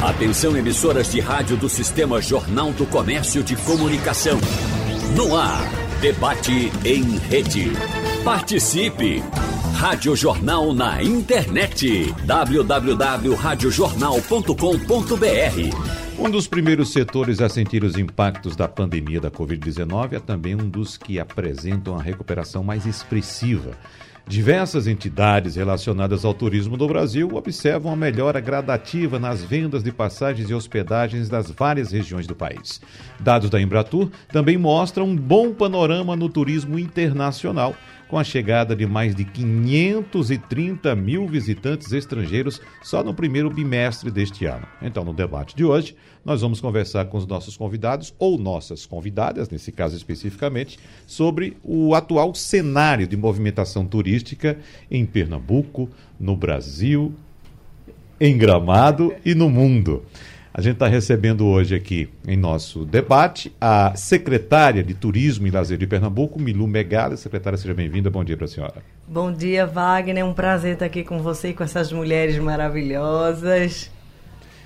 Atenção emissoras de rádio do Sistema Jornal do Comércio de Comunicação. No ar, debate em rede. Participe! Rádio Jornal na internet. www.radiojornal.com.br Um dos primeiros setores a sentir os impactos da pandemia da Covid-19 é também um dos que apresentam a recuperação mais expressiva. Diversas entidades relacionadas ao turismo do Brasil observam a melhora gradativa nas vendas de passagens e hospedagens das várias regiões do país. Dados da Embratur também mostram um bom panorama no turismo internacional, com a chegada de mais de 530 mil visitantes estrangeiros só no primeiro bimestre deste ano. Então, no debate de hoje, nós vamos conversar com os nossos convidados, ou nossas convidadas, nesse caso especificamente, sobre o atual cenário de movimentação turística em Pernambuco, no Brasil, em Gramado e no mundo. A gente está recebendo hoje aqui em nosso debate a secretária de Turismo e Lazer de Pernambuco, Milu Megala. Secretária, seja bem-vinda. Bom dia para a senhora. Bom dia, Wagner. É um prazer estar aqui com você e com essas mulheres maravilhosas.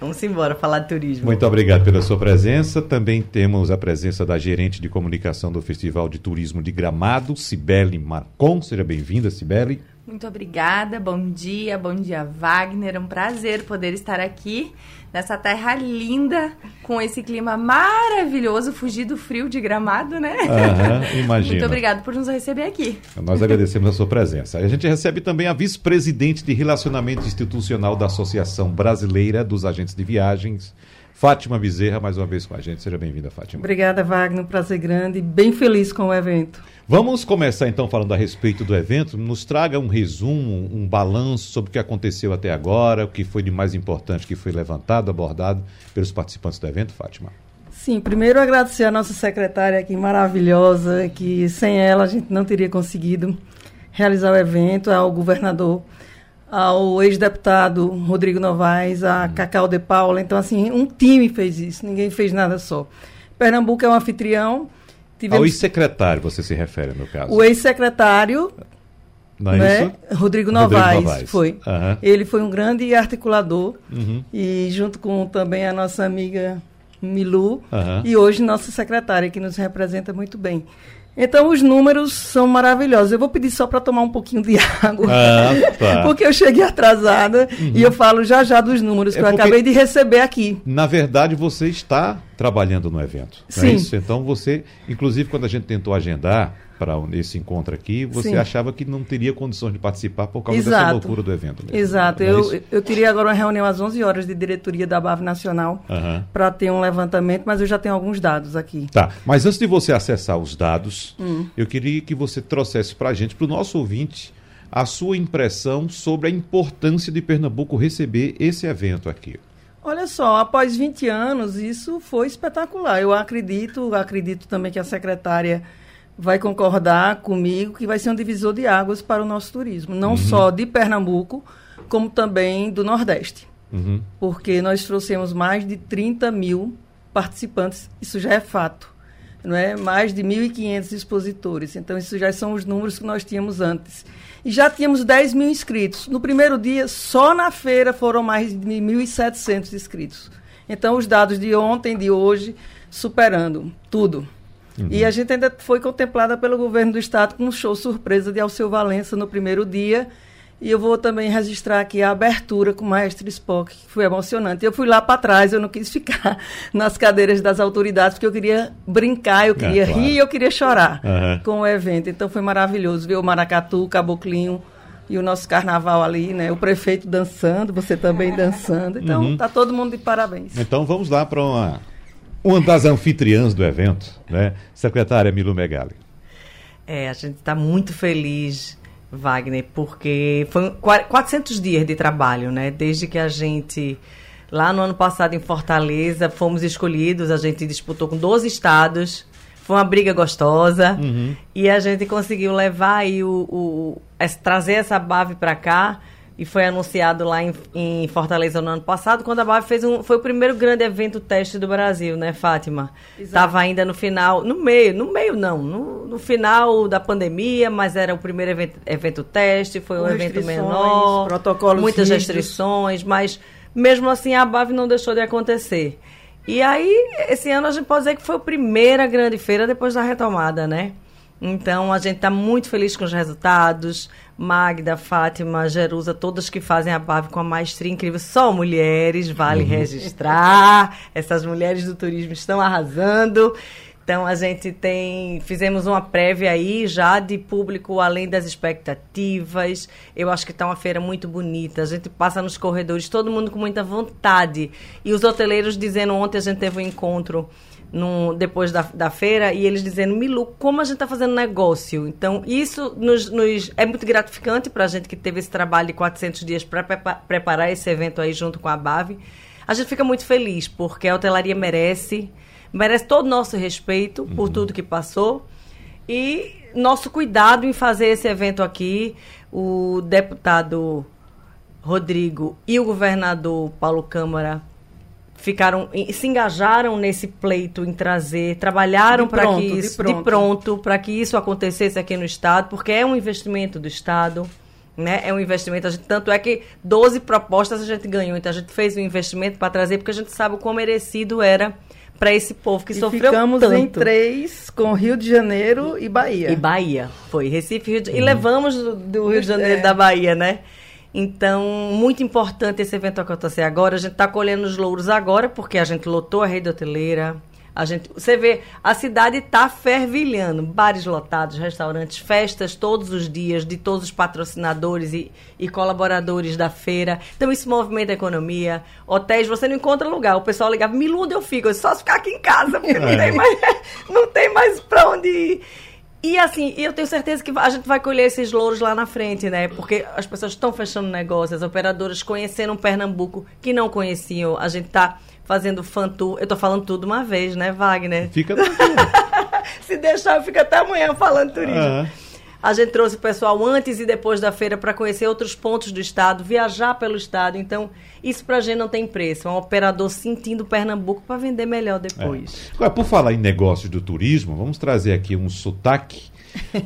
Vamos embora falar de turismo. Muito obrigado pela sua presença. Também temos a presença da gerente de comunicação do Festival de Turismo de Gramado, Cibele Marcon. Seja bem-vinda, Cibele. Muito obrigada, bom dia, bom dia Wagner, é um prazer poder estar aqui nessa terra linda, com esse clima maravilhoso, fugir do frio de gramado, né? Aham, imagina. Muito obrigado por nos receber aqui. Nós agradecemos a sua presença. A gente recebe também a vice-presidente de Relacionamento Institucional da Associação Brasileira dos Agentes de Viagens, Fátima Bezerra, mais uma vez com a gente. Seja bem-vinda, Fátima. Obrigada, Wagner. Um prazer grande. Bem feliz com o evento. Vamos começar então falando a respeito do evento. Nos traga um resumo, um balanço sobre o que aconteceu até agora, o que foi de mais importante que foi levantado, abordado pelos participantes do evento, Fátima. Sim, primeiro agradecer a nossa secretária aqui maravilhosa, que sem ela a gente não teria conseguido realizar o evento, ao governador, ao ex-deputado Rodrigo Novaes, a Cacau de Paula. Então, assim, um time fez isso, ninguém fez nada só. Pernambuco é um anfitrião. Tivemos... Ao ex-secretário você se refere, no caso? O ex-secretário não é né? Rodrigo Novaes, Rodrigo Novaes. foi. Aham. Ele foi um grande articulador Uhum. e junto com também a nossa amiga Milu Aham. e hoje nossa secretária que nos representa muito bem. Então os números são maravilhosos. Eu vou pedir só para tomar um pouquinho de água. Ah. Porque eu cheguei atrasada e eu falo já já dos números É que eu acabei de receber aqui. Na verdade, você está trabalhando no evento. É Sim. isso? Então você, inclusive quando a gente tentou agendar para esse encontro aqui, você Sim. achava que não teria condições de participar por causa dessa Exato. loucura do evento. mesmo. Exato. Não é Eu, eu teria agora uma reunião às 11 horas de diretoria da BAV Nacional Aham. para ter um levantamento, mas eu já tenho alguns dados aqui. Tá, mas antes de você acessar os dados, Hum. eu queria que você trouxesse para a gente, para o nosso ouvinte, a sua impressão sobre a importância de Pernambuco receber esse evento aqui. Olha só, após 20 anos, isso foi espetacular. Eu acredito, acredito também que a secretária vai concordar comigo que vai ser um divisor de águas para o nosso turismo, não só de Pernambuco, como também do Nordeste. Uhum. Porque nós trouxemos mais de 30 mil participantes, isso já é fato. Não é? Mais de 1.500 expositores. Então, isso já são os números que nós tínhamos antes. E já tínhamos 10 mil inscritos. No primeiro dia, só na feira foram mais de 1.700 inscritos. Então, os dados de ontem, de hoje, superando tudo. E a gente ainda foi contemplada pelo governo do estado com um show surpresa de Alceu Valença no primeiro dia. E eu vou também registrar aqui a abertura com o Maestro Spock, que foi emocionante. Eu fui lá para trás, eu não quis ficar nas cadeiras das autoridades, porque eu queria brincar, eu queria claro. rir, eu queria chorar Aham. com o evento. Então foi maravilhoso ver o Maracatu, o Caboclinho e o nosso carnaval ali, né? O prefeito dançando, você também dançando. Então Uhum. tá todo mundo de parabéns. Então vamos lá para uma, uma das anfitriãs do evento, né? Secretária Milu Megali. É, a gente está muito feliz, Wagner, porque qua- 400 dias de trabalho, né? Desde que a gente, lá no ano passado em Fortaleza, fomos escolhidos, a gente disputou com 12 estados, foi uma briga gostosa, e a gente conseguiu levar aí o, o- es- trazer essa BAV para cá, e foi anunciado lá em, em Fortaleza no ano passado, quando a BAV fez um, foi o primeiro grande evento teste do Brasil, né, Fátima? Estava ainda no final, no meio, no meio não, no, no final da pandemia, mas era o primeiro evento, evento teste, foi Com um evento menor, protocolos muitas rígidos. restrições, mas mesmo assim a BAV não deixou de acontecer. E aí, esse ano a gente pode dizer que foi a primeira grande feira depois da retomada, né? Então a gente está muito feliz com os resultados. Magda, Fátima, Jerusa, todas que fazem a BAV com a maestria incrível, só mulheres, vale uhum. registrar. Essas mulheres do turismo estão arrasando. Então a gente tem, fizemos uma prévia aí já de público além das expectativas. Eu acho que está uma feira muito bonita. A gente passa nos corredores, todo mundo com muita vontade. E os hoteleiros dizendo ontem a gente teve um encontro no, depois da, da feira e eles dizendo, Milu, como a gente está fazendo negócio. Então, isso nos, nos é muito gratificante para a gente que teve esse trabalho de 400 dias para preparar esse evento aí junto com a BAV. A gente fica muito feliz, porque a hotelaria merece merece todo o nosso respeito por uhum. tudo que passou e nosso cuidado em fazer esse evento aqui. O deputado Rodrigo e o governador Paulo Câmara ficaram se engajaram nesse pleito em trazer, trabalharam para que isso de pronto, para que isso acontecesse aqui no estado, porque é um investimento do estado. Né? É um investimento, gente, tanto é que 12 propostas a gente ganhou, então a gente fez um investimento para trazer, porque a gente sabe o quão merecido era para esse povo que e sofreu ficamos tanto. em três com Rio de Janeiro e Bahia. E Bahia, foi Recife Rio de... uhum. e levamos do, do Rio de Janeiro é. da Bahia, né? Então, muito importante esse evento acontecer agora. A gente está colhendo os louros agora, porque a gente lotou a rede hoteleira, a gente, você vê, a cidade está fervilhando, bares lotados, restaurantes, festas todos os dias de todos os patrocinadores e, e colaboradores da feira. Então isso movimenta a economia. Hotéis, você não encontra lugar. O pessoal ligava, me iluda, eu fico, eu só ficar aqui em casa, porque é. não tem mais, não tem mais para onde ir. E assim, eu tenho certeza que a gente vai colher esses louros lá na frente, né? Porque as pessoas estão fechando negócios, as operadoras conheceram Pernambuco que não conheciam. A gente está fazendo fan tour. Eu tô falando tudo uma vez, né, Wagner? Fica Se deixar, eu fico até amanhã falando turismo. Uhum. A gente trouxe o pessoal antes e depois da feira para conhecer outros pontos do estado, viajar pelo estado. Então, isso para a gente não tem preço. É um operador sentindo Pernambuco para vender melhor depois. É. Agora, por falar em negócios do turismo, vamos trazer aqui um sotaque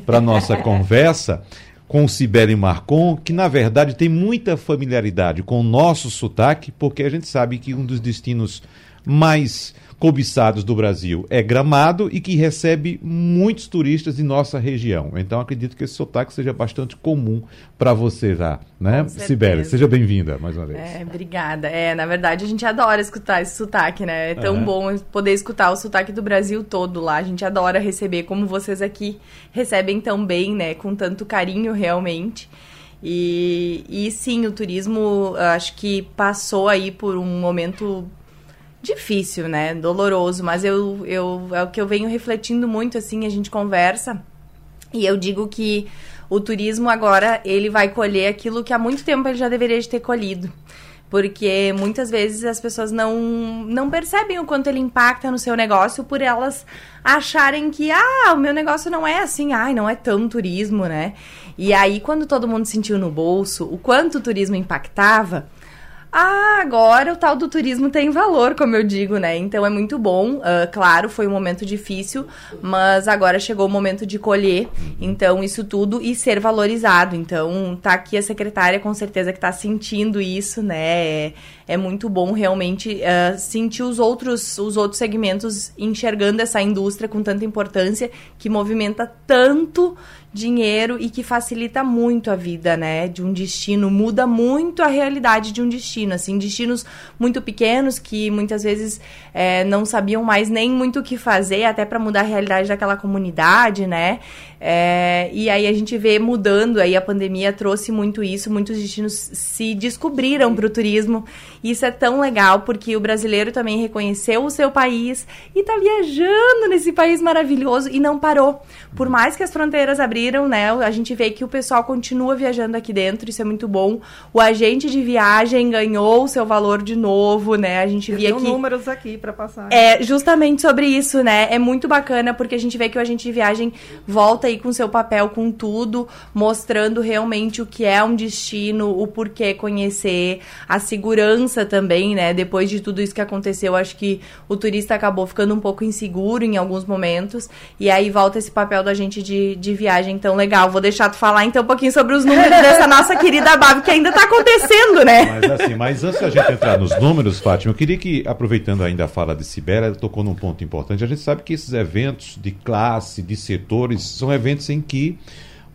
para nossa conversa com o Sibeli Marcon, que na verdade tem muita familiaridade com o nosso sotaque, porque a gente sabe que um dos destinos mais cobiçados do Brasil é Gramado e que recebe muitos turistas de nossa região. Então acredito que esse sotaque seja bastante comum para você já, né? Sibeli, seja bem-vinda mais uma vez. É, obrigada. É, na verdade a gente adora escutar esse sotaque, né? É tão uhum. bom poder escutar o sotaque do Brasil todo lá. A gente adora receber como vocês aqui recebem tão bem, né? Com tanto carinho realmente. E, e sim, o turismo acho que passou aí por um momento difícil, né? Doloroso, mas eu, eu é o que eu venho refletindo muito assim, a gente conversa e eu digo que o turismo agora ele vai colher aquilo que há muito tempo ele já deveria ter colhido. Porque muitas vezes as pessoas não, não percebem o quanto ele impacta no seu negócio por elas acharem que, ah, o meu negócio não é assim, ai, não é tão turismo, né? E aí, quando todo mundo sentiu no bolso o quanto o turismo impactava, ah, agora o tal do turismo tem valor, como eu digo, né? Então é muito bom. Uh, claro, foi um momento difícil, mas agora chegou o momento de colher, então, isso tudo e ser valorizado. Então, tá aqui a secretária com certeza que tá sentindo isso, né? É muito bom realmente uh, sentir os outros, os outros segmentos enxergando essa indústria com tanta importância, que movimenta tanto dinheiro e que facilita muito a vida, né, de um destino, muda muito a realidade de um destino, assim, destinos muito pequenos que muitas vezes é, não sabiam mais nem muito o que fazer, até para mudar a realidade daquela comunidade, né, é, e aí a gente vê mudando, aí a pandemia trouxe muito isso, muitos destinos se descobriram para o turismo. Isso é tão legal porque o brasileiro também reconheceu o seu país e está viajando nesse país maravilhoso e não parou. Por mais que as fronteiras abriram, né, a gente vê que o pessoal continua viajando aqui dentro, isso é muito bom. O agente de viagem ganhou o seu valor de novo, né? A gente via que números aqui para passar. É, justamente sobre isso, né? É muito bacana porque a gente vê que o agente de viagem volta aí com seu papel, com tudo, mostrando realmente o que é um destino, o porquê conhecer, a segurança também, né? Depois de tudo isso que aconteceu, acho que o turista acabou ficando um pouco inseguro em alguns momentos. E aí volta esse papel da gente de, de viagem tão legal. Vou deixar tu falar então um pouquinho sobre os números dessa nossa querida BAV, que ainda está acontecendo, né? Mas assim, mas antes da gente entrar nos números, Fátima, eu queria que, aproveitando ainda a fala de Sibéria, tocou num ponto importante. A gente sabe que esses eventos de classe, de setores, são eventos em que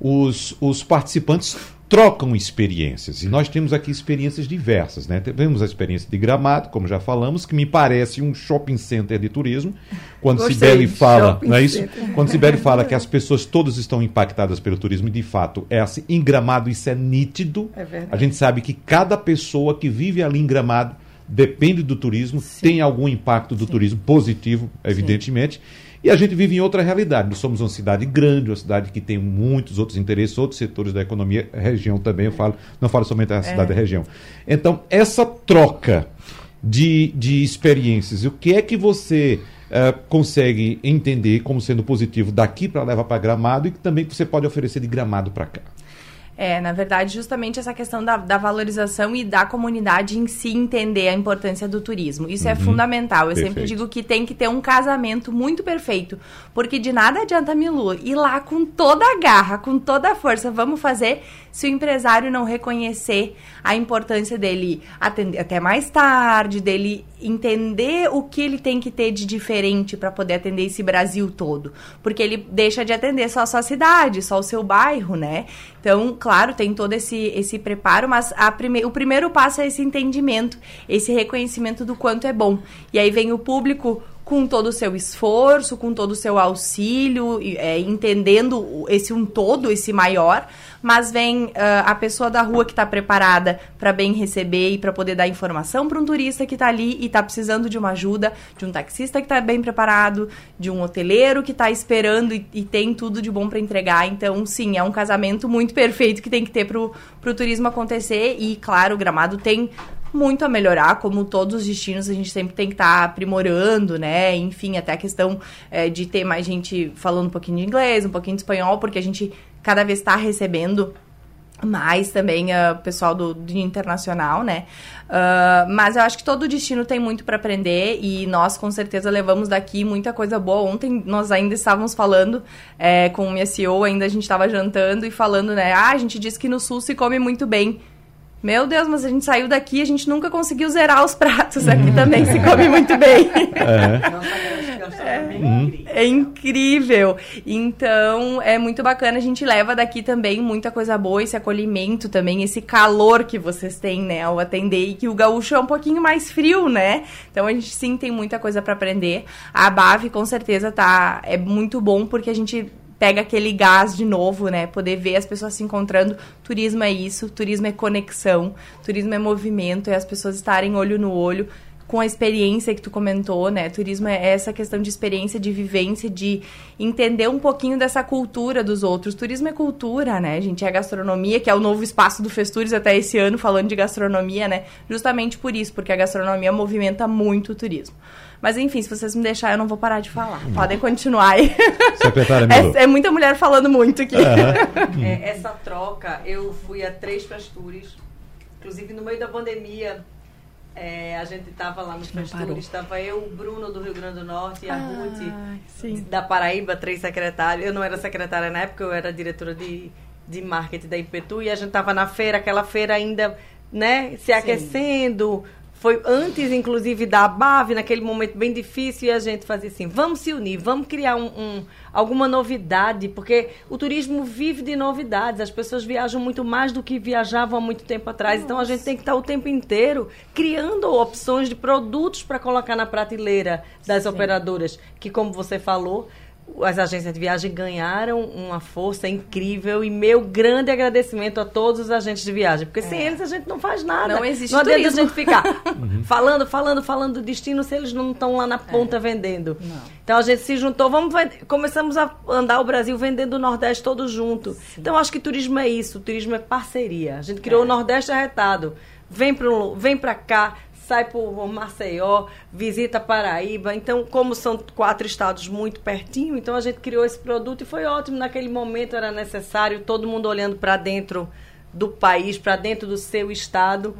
os, os participantes trocam experiências. E nós temos aqui experiências diversas, né? Temos a experiência de Gramado, como já falamos, que me parece um shopping center de turismo. Quando Gostei, Sibeli fala, não é isso? Center. Quando Sibeli fala que as pessoas todas estão impactadas pelo turismo, e de fato é assim, em Gramado isso é nítido. É a gente sabe que cada pessoa que vive ali em Gramado depende do turismo, Sim. tem algum impacto do Sim. turismo positivo, evidentemente. Sim. E a gente vive em outra realidade. Nós somos uma cidade grande, uma cidade que tem muitos outros interesses, outros setores da economia, região também, eu falo, não falo somente da cidade é. da região. Então, essa troca de, de experiências, o que é que você uh, consegue entender como sendo positivo daqui para levar para Gramado e que também você pode oferecer de Gramado para cá? É, na verdade, justamente essa questão da, da, valorização e da comunidade em si entender a importância do turismo. Isso é uhum. é fundamental. Eu perfeito. sempre digo que tem que ter um casamento muito perfeito. Porque de nada adianta Milu ir lá com toda a garra, com toda a força, vamos fazer, se o empresário não reconhecer a importância dele atender até mais tarde, dele entender o que ele tem que ter de diferente para poder atender esse Brasil todo. Porque ele deixa de atender só a sua cidade, só o seu bairro, né? Então, claro, tem todo esse, esse preparo, mas prime o primeiro passo é esse entendimento, esse reconhecimento do quanto é bom. E aí vem o público com todo o seu esforço, com todo o seu auxílio, é, entendendo esse um todo, esse maior, mas vem uh, a pessoa da rua que está preparada para bem receber e para poder dar informação para um turista que está ali e está precisando de uma ajuda, de um taxista que está bem preparado, de um hoteleiro que está esperando e, e, tem tudo de bom para entregar. Então, sim, é um casamento muito perfeito que tem que ter para o turismo acontecer e, claro, o Gramado tem muito a melhorar, como todos os destinos, a gente sempre tem que estar tá aprimorando, né? Enfim, até a questão é, de ter mais gente falando um pouquinho de inglês, um pouquinho de espanhol, porque a gente cada vez está recebendo mais também o uh, pessoal do, do, internacional, né? Uh, mas eu acho que todo destino tem muito para aprender e nós com certeza levamos daqui muita coisa boa. Ontem nós ainda estávamos falando é, com o CEO, ainda a gente estava jantando e falando, né? Ah, a gente disse que no sul se come muito bem. Meu Deus, mas a gente saiu daqui e a gente nunca conseguiu zerar os pratos. Aqui também se come muito bem. É. é. é incrível. Então, é muito bacana. A gente leva daqui também muita coisa boa, esse acolhimento também, esse calor que vocês têm, né, ao atender. E que o gaúcho é um pouquinho mais frio, né? Então, a gente sim tem muita coisa para aprender. A Bave, com certeza, tá. É muito bom porque a gente pega aquele gás de novo, né? Poder ver as pessoas se encontrando. Turismo é isso, turismo é conexão, turismo é movimento, é as pessoas estarem olho no olho com a experiência que tu comentou, né? Turismo é essa questão de experiência, de vivência, de entender um pouquinho dessa cultura dos outros. Turismo é cultura, né, gente? É gastronomia, que é o novo espaço do Festures até esse ano falando de gastronomia, né? Justamente por isso, porque a gastronomia movimenta muito o turismo. Mas enfim, se vocês me deixarem, eu não vou parar de falar. Uhum. Podem continuar aí. Secretária é, é, muita mulher falando muito aqui. Uhum. É, essa troca, eu fui a três pastores. Inclusive, no meio da pandemia, é, a gente estava lá nos pastores, estava eu, o Bruno do Rio Grande do Norte e a ah, Ruth da Paraíba, três secretários. Eu não era secretária na época, eu era diretora de, de marketing da Impetu e a gente estava na feira, aquela feira ainda né, se aquecendo, foi antes, inclusive, da BAV, naquele momento bem difícil, e a gente fazia assim: vamos se unir, vamos criar um, um, alguma novidade, porque o turismo vive de novidades, as pessoas viajam muito mais do que viajavam há muito tempo atrás. Nossa. Então a gente tem que estar o tempo inteiro criando opções de produtos para colocar na prateleira das Sim. operadoras, que, como você falou, as agências de viagem ganharam uma força incrível e meu grande agradecimento a todos os agentes de viagem, porque é. sem eles a gente não faz nada. Não existe Não adianta a gente ficar uhum. falando, falando, falando do destino se eles não estão lá na ponta é. vendendo. Não. Então a gente se juntou, vamos começamos a andar o Brasil vendendo o Nordeste todo junto. Sim. Então acho que turismo é isso, turismo é parceria. A gente criou é. o Nordeste arretado. Vem para vem para cá, sai por Maceió, visita Paraíba. Então, como são quatro estados muito pertinho, então a gente criou esse produto e foi ótimo. Naquele momento era necessário todo mundo olhando para dentro do país, para dentro do seu estado.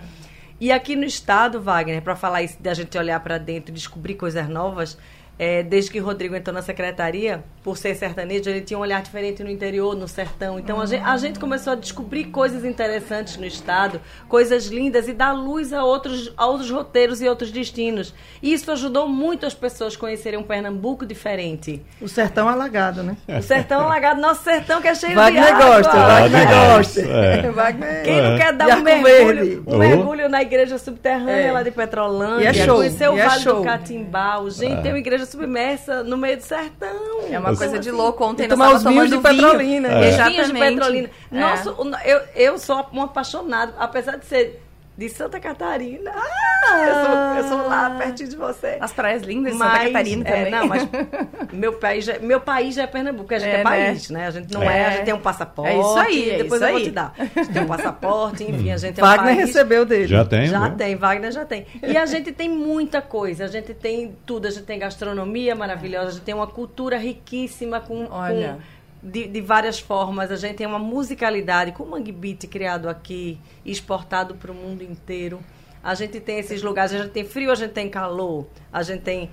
E aqui no estado, Wagner, para falar isso, da gente olhar para dentro e descobrir coisas novas, é, desde que Rodrigo entrou na secretaria, por ser sertanejo, ele tinha um olhar diferente no interior, no sertão. Então a, gente, a gente começou a descobrir coisas interessantes no estado, coisas lindas e dar luz a outros, a outros roteiros e outros destinos. E isso ajudou muito as pessoas a conhecerem um Pernambuco diferente. O sertão alagado, né? O sertão alagado, nosso sertão que é cheio Wagner de água. gosta, Wagner gosta. É. Wagner... Quem não quer dar E um mergulho, um Oh. mergulho na igreja subterrânea É. lá de Petrolândia, E é show, conhecer o e é Vale show. do Catimbau. Gente, tem uma igreja submersa no meio do sertão. É uma coisa de louco. Ontem E nós tomar os vinhos de vinho. Petrolina. É. Os vinhos de Exatamente. Petrolina. É. Nossa, eu, eu sou um apaixonado, apesar de ser de Santa Catarina. Ah, eu, sou, eu sou lá pertinho de você. As praias lindas de Mas, Santa Catarina é, também. não, mas meu país, já, meu país já é Pernambuco, a gente é, É, né? país, né? A gente não é. É. a gente tem um passaporte. É isso aí, é depois isso eu vou aí. te dar. A gente tem um passaporte, enfim, a gente é um Wagner país. recebeu dele. Já tem? Já né? tem, Wagner já tem. E a gente tem muita coisa, a gente tem tudo, a gente tem gastronomia maravilhosa, a gente tem uma cultura riquíssima com, Olha. com- de, de várias formas, a gente tem uma musicalidade com o Mangue Beat criado aqui, exportado para o mundo inteiro. A gente tem esses lugares, a gente tem frio, a gente tem calor, a gente tem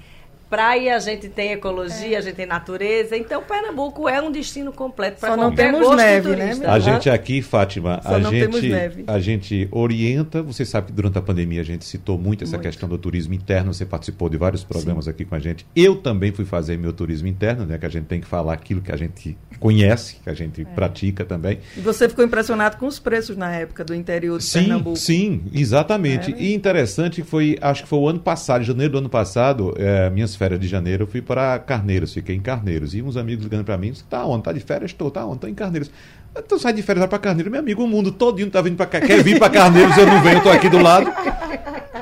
praia, a gente tem ecologia, a gente tem natureza. Então, Pernambuco é um destino completo para Só não qualquer temos gosto neve, né, turista. meu? A gente aqui, Fátima, Só a gente, a gente orienta. Você sabe que durante a pandemia a gente citou muito essa questão do turismo interno. Você participou de vários programas aqui com a gente. Eu também fui fazer meu turismo interno, né? Que a gente tem que falar aquilo que a gente conhece, que a gente pratica também. E você ficou impressionado com os preços na época do interior de Sim, Pernambuco. sim, exatamente. É, né? E interessante que foi, acho que foi o ano passado, janeiro do ano passado, eh, minhas férias de janeiro, eu fui para Carneiros, fiquei em Carneiros. E uns amigos ligando para mim, tá onde? Tá de férias? Estou, tá onde? Tô em Carneiros. Então sai de férias, vai para Carneiros. Meu amigo, o mundo todinho tá vindo para cá. Quer vir para Carneiros, eu não venho, eu tô aqui do lado.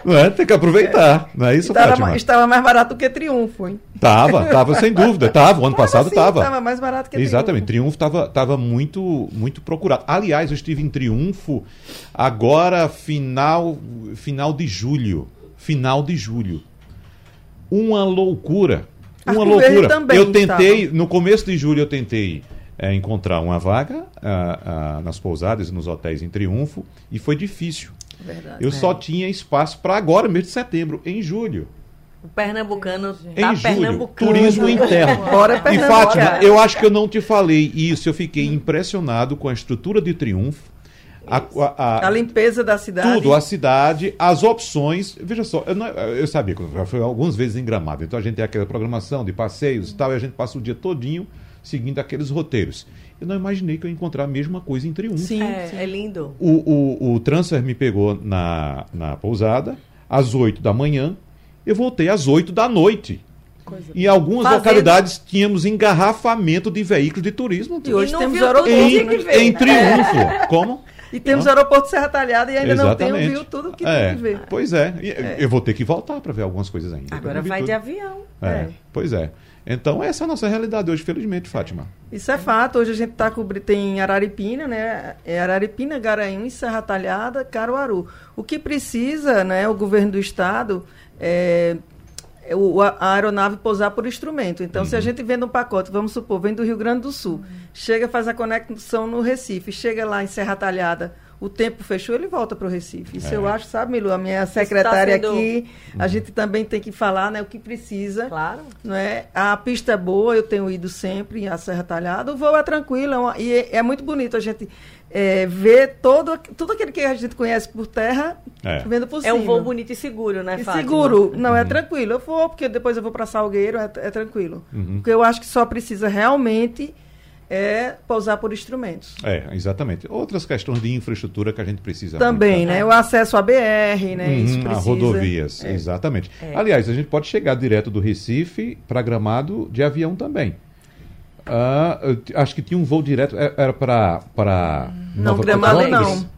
É? Tem que aproveitar. Não é isso, Estava, Fátima? estava mais barato do que Triunfo, hein? Tava, tava sem dúvida. Tava, o ano passado Assim, tava. Estava mais barato que Exatamente, Triunfo. Triunfo estava tava muito, muito procurado. Aliás, eu estive em Triunfo agora, final, final de julho. Final de julho. Uma loucura. Uma Arco Verde loucura. também eu tentei, estava. no começo de julho, eu tentei é, encontrar uma vaga ah, ah, nas pousadas e nos hotéis em Triunfo e foi difícil. Verdade. Eu só tinha espaço para agora, mês de setembro, em julho. O pernambucano Em tá julho, pernambucano. turismo interno. Bora E Fátima, eu acho que eu não te falei isso. Eu fiquei impressionado com a estrutura de Triunfo, a, a- a- A limpeza da cidade. tudo, a cidade, as opções. Veja só, eu, não- eu sabia que eu já fui algumas vezes em Gramado. Então a gente tem aquela programação de passeios e tal, e a gente passa o dia todinho seguindo aqueles roteiros. Eu não imaginei que eu ia encontrar a mesma coisa em Triunfo. Sim, É, sim. é lindo. O, o, o transfer me pegou na, na pousada às 8 da manhã. Eu voltei às 8 da noite. Em algumas Fazendo- localidades tínhamos engarrafamento de veículos de turismo. E hoje não temos que Em, em Triunfo. Como? E temos o aeroporto Serra Talhada e ainda não Exatamente. temos viu tudo que é, tem que ver. Pois é. E Eu vou ter que voltar para ver algumas coisas ainda. Eu Agora não vai tudo. de avião. É, Pois é. Então, essa é a nossa realidade hoje, felizmente, Fátima. Isso é fato. Hoje a gente tá cobrindo, tem Araripina, né? É Araripina, Garanhuns, Serra Talhada, Caruaru. O que precisa, né, o governo do estado é, é o- a, aeronave pousar por instrumento. Então, se a gente vende um pacote, vamos supor, vem do Rio Grande do Sul, chega, faz a conexão no Recife, chega lá em Serra Talhada, o tempo fechou, ele volta para o Recife. Isso É. eu acho, sabe, Milu? A minha secretária sendo- aqui, a gente também tem que falar né, o que precisa Claro. não é? A pista é boa, eu tenho ido sempre a Serra Talhada. O voo é tranquilo é uma- e é, é muito bonito a gente é, ver todo, tudo aquilo que a gente conhece por terra É. vendo por É cima. um voo bonito e seguro, né, E Fátima? seguro, não Uhum. é tranquilo. Eu vou, porque depois eu vou para Salgueiro, é, é tranquilo. Uhum. Porque eu acho que só precisa realmente é pousar por instrumentos. É, exatamente. Outras questões de infraestrutura que a gente precisa. Também, muito, né? O acesso à BR, né? Uhum, Isso a precisa. rodovias, É. exatamente. É. Aliás, a gente pode chegar direto do Recife para Gramado de avião também. Ah, acho que tinha um voo direto, é- era para para Não, Nova Gramado Petrópolis. não.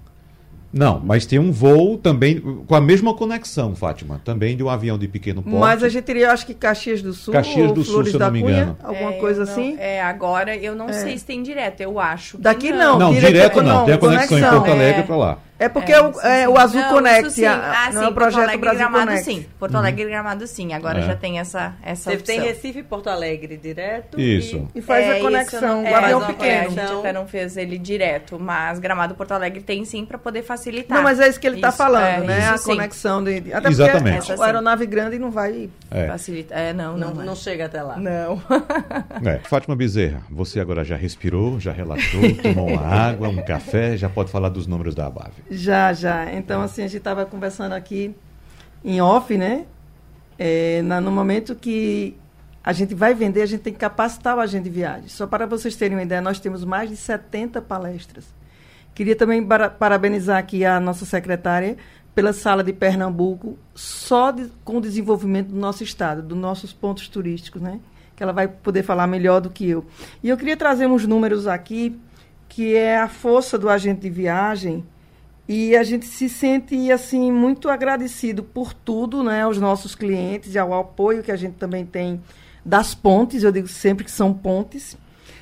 Não, mas tem um voo também com a mesma conexão, Fátima, também de um avião de pequeno porte. Mas a gente iria, eu acho que Caxias do Sul, Caxias ou do Sul, Flores se eu da não me Cunha, engano. alguma É, coisa não- assim. É, agora eu não sei se tem direto, eu acho. que Daqui não. Não, direto direto é não, não, tem a conexão, em conexão. Porto Alegre É. para lá. É porque é, o, é o Azul Não, Connect, sim. a- Ah, não sim, é o projeto Porto Alegre Brasil Gramado Connect. sim. Porto Alegre Gramado sim. Agora É. já tem essa, essa Você opção. tem Recife e Porto Alegre direto. Isso. E faz É, a conexão, não- é, Guardião é, Pequeno. a gente até não fez ele direto, mas Gramado Porto Alegre tem sim para poder facilitar. Não, mas é isso que ele está falando, é, né? isso A sim. conexão de. de- Até Exatamente. porque a aeronave grande não vai. É. Facilita. É, não, Não, não. não chega até lá. Não. É. Fátima Bezerra, você agora já respirou, já relaxou, tomou uma água, um café, já pode falar dos números da ABAV. Já, já. Então, assim, a gente estava conversando aqui em off, né? É, na- no momento que a gente vai vender, a gente tem que capacitar o agente de viagem. Só para vocês terem uma ideia, nós temos mais de 70 palestras. Queria também para- parabenizar aqui a nossa secretária pela sala de Pernambuco, só de- com o desenvolvimento do nosso estado, dos nossos pontos turísticos, né? Que ela vai poder falar melhor do que eu. E eu queria trazer uns números aqui, que é a força do agente de viagem, e a gente se sente assim muito agradecido por tudo, né, aos nossos clientes e ao apoio que a gente também tem das pontes, eu digo sempre que são pontes.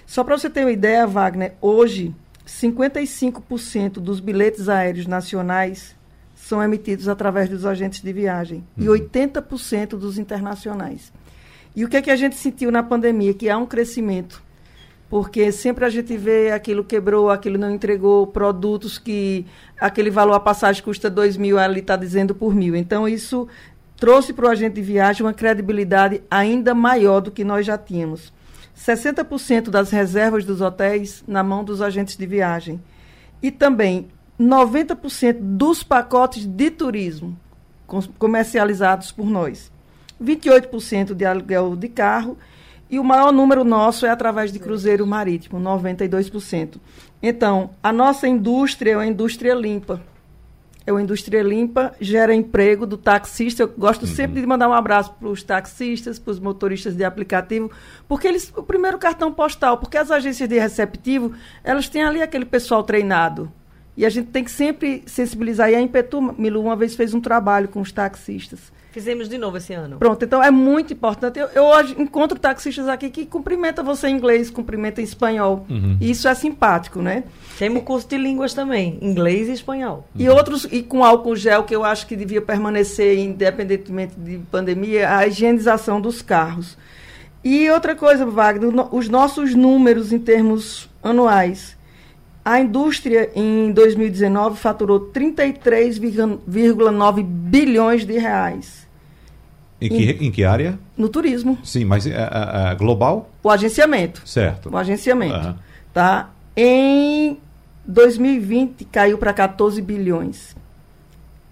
Só para você ter uma ideia, Wagner, hoje 55% dos bilhetes aéreos nacionais são emitidos através dos agentes de viagem e 80% dos internacionais. E o que é que a gente sentiu na pandemia? Que há um crescimento porque sempre a gente vê aquilo quebrou, aquilo não entregou, produtos que aquele valor a passagem custa dois mil, ali está dizendo por mil. Então, isso trouxe para o agente de viagem uma credibilidade ainda maior do que nós já tínhamos. 60% das reservas dos hotéis na mão dos agentes de viagem. E também 90% dos pacotes de turismo com- comercializados por nós. 28% de aluguel de carro e o maior número nosso é através de cruzeiro marítimo, 92%. Então, a nossa indústria é uma indústria limpa. É uma indústria limpa, gera emprego do taxista. Eu gosto sempre de mandar um abraço para os taxistas, para os motoristas de aplicativo, porque eles, o primeiro cartão postal, porque as agências de receptivo, elas têm ali aquele pessoal treinado. E a gente tem que sempre sensibilizar. E a Impetu, Milu, uma vez fez um trabalho com os taxistas. Fizemos de novo esse ano. Pronto, então é muito importante. Eu, eu hoje encontro taxistas aqui que cumprimentam você em inglês, cumprimentam em espanhol. E isso é simpático, né? Temos curso de línguas também, inglês e espanhol. E outros, e com álcool gel, que eu acho que devia permanecer, independentemente de pandemia, a higienização dos carros. E outra coisa, Wagner, os nossos números em termos anuais. A indústria, em 2019, faturou 33,9 bilhões de reais Em que, em que área? no turismo, Sim, mas é, é, é global? o agenciamento. Certo. o agenciamento. Aham. Tá? Em 2020 caiu para 14 bilhões.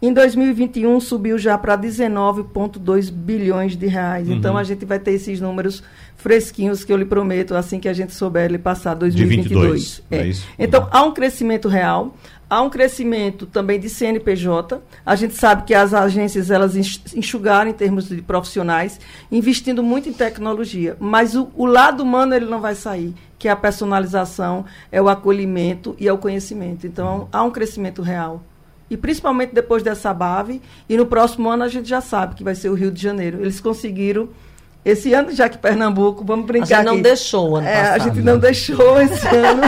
Em 2021 subiu já para 19,2 bilhões de reais. Uhum. Então a gente vai ter esses números fresquinhos que eu lhe prometo assim que a gente souber ele passar 2022. 22, não é isso? Então Uhum. há um crescimento real, há um crescimento também de CNPJ. A gente sabe que as agências elas enx- enxugaram em termos de profissionais, investindo muito em tecnologia, mas o, o lado humano ele não vai sair, que é a personalização, é o acolhimento e é o conhecimento. Então há um crescimento real. E principalmente depois dessa BAV, e no próximo ano a gente já sabe que vai ser o Rio de Janeiro. Eles conseguiram esse ano, já que Pernambuco, vamos brincar A gente não aqui. deixou o ano É, a passado. gente não deixou esse ano.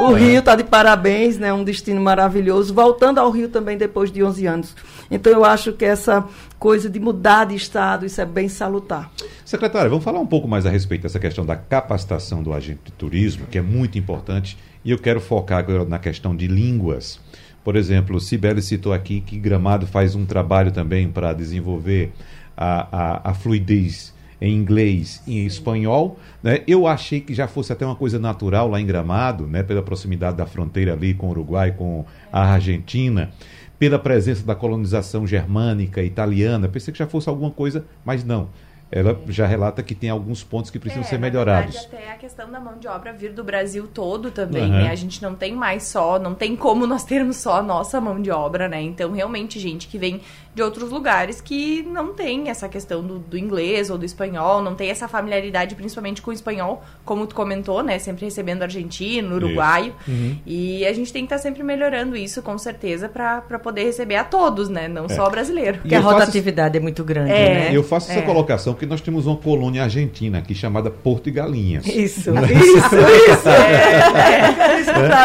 O Rio está de parabéns, né? Um destino maravilhoso. Voltando ao Rio também depois de 11 anos. Então eu acho que essa coisa de mudar de estado, isso é bem salutar. Secretária, vamos falar um pouco mais a respeito dessa questão da capacitação do agente de turismo, que é muito importante, e eu quero focar agora na questão de línguas. Por exemplo, Sibeli citou aqui que Gramado faz um trabalho também para desenvolver a, a, a fluidez em inglês e em espanhol. Né? Eu achei que já fosse até uma coisa natural lá em Gramado, né? pela proximidade da fronteira ali com o Uruguai, com a Argentina, pela presença da colonização germânica, italiana. Pensei que já fosse alguma coisa, mas não. Ela já relata que tem alguns pontos que precisam É, ser na melhorados. verdade, até a questão da mão de obra vir do Brasil todo também, Aham. né? A gente não tem mais só, não tem como nós termos só a nossa mão de obra, né? Então, realmente, gente que vem de outros lugares que não tem essa questão do, do inglês ou do espanhol, não tem essa familiaridade principalmente com o espanhol, como tu comentou, né? Sempre recebendo argentino, uruguaio. Uhum. E a gente tem que estar tá sempre melhorando isso, com certeza, para poder receber a todos, né? Não é. só o brasileiro. Porque a rotatividade faço... é muito grande, é. né? Eu faço essa é. colocação porque nós temos uma colônia argentina aqui chamada Porto e Galinhas. Isso, né? isso, isso. É.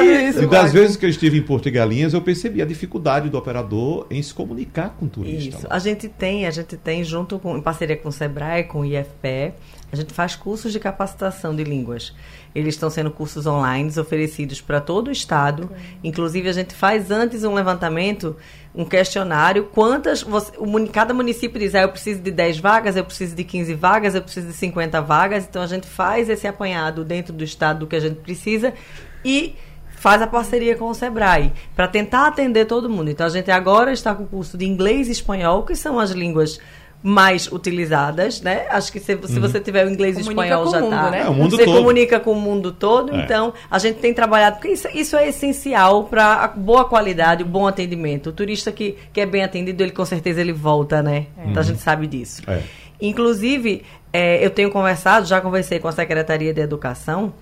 É. isso. E das vezes que eu estive em Porto e Galinhas, eu percebi a dificuldade do operador em se comunicar com turista. Isso. A gente tem, a gente tem junto com em parceria com o Sebrae, com o IFPE, a gente faz cursos de capacitação de línguas. Eles estão sendo cursos online oferecidos para todo o estado. Inclusive, a gente faz antes um levantamento, um questionário. Quantas. Você, cada município diz: ah, eu preciso de 10 vagas, eu preciso de 15 vagas, eu preciso de 50 vagas. Então, a gente faz esse apanhado dentro do estado do que a gente precisa e faz a parceria com o Sebrae para tentar atender todo mundo. Então, a gente agora está com o curso de inglês e espanhol, que são as línguas mais utilizadas, né? Acho que se, se uhum. você tiver o inglês e o espanhol já está. Né? É, o mundo você todo. comunica com o mundo todo, é. então a gente tem trabalhado, porque isso, isso é essencial para boa qualidade, o bom atendimento. O turista que, que é bem atendido, ele com certeza ele volta, né? É. Então a gente sabe disso. É. Inclusive, é, eu tenho conversado, já conversei com a Secretaria de Educação,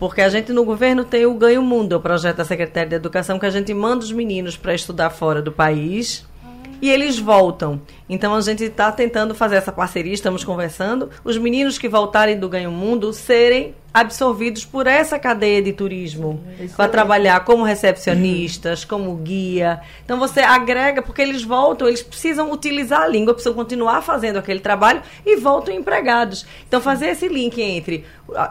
porque a gente no governo tem o Ganho Mundo, o projeto da Secretaria de Educação, que a gente manda os meninos para estudar fora do país e eles voltam. Então a gente está tentando fazer essa parceria, estamos conversando, os meninos que voltarem do Ganho Mundo serem absorvidos por essa cadeia de turismo para trabalhar como recepcionistas, como guia. Então você agrega, porque eles voltam, eles precisam utilizar a língua, precisam continuar fazendo aquele trabalho e voltam empregados. Então fazer esse link entre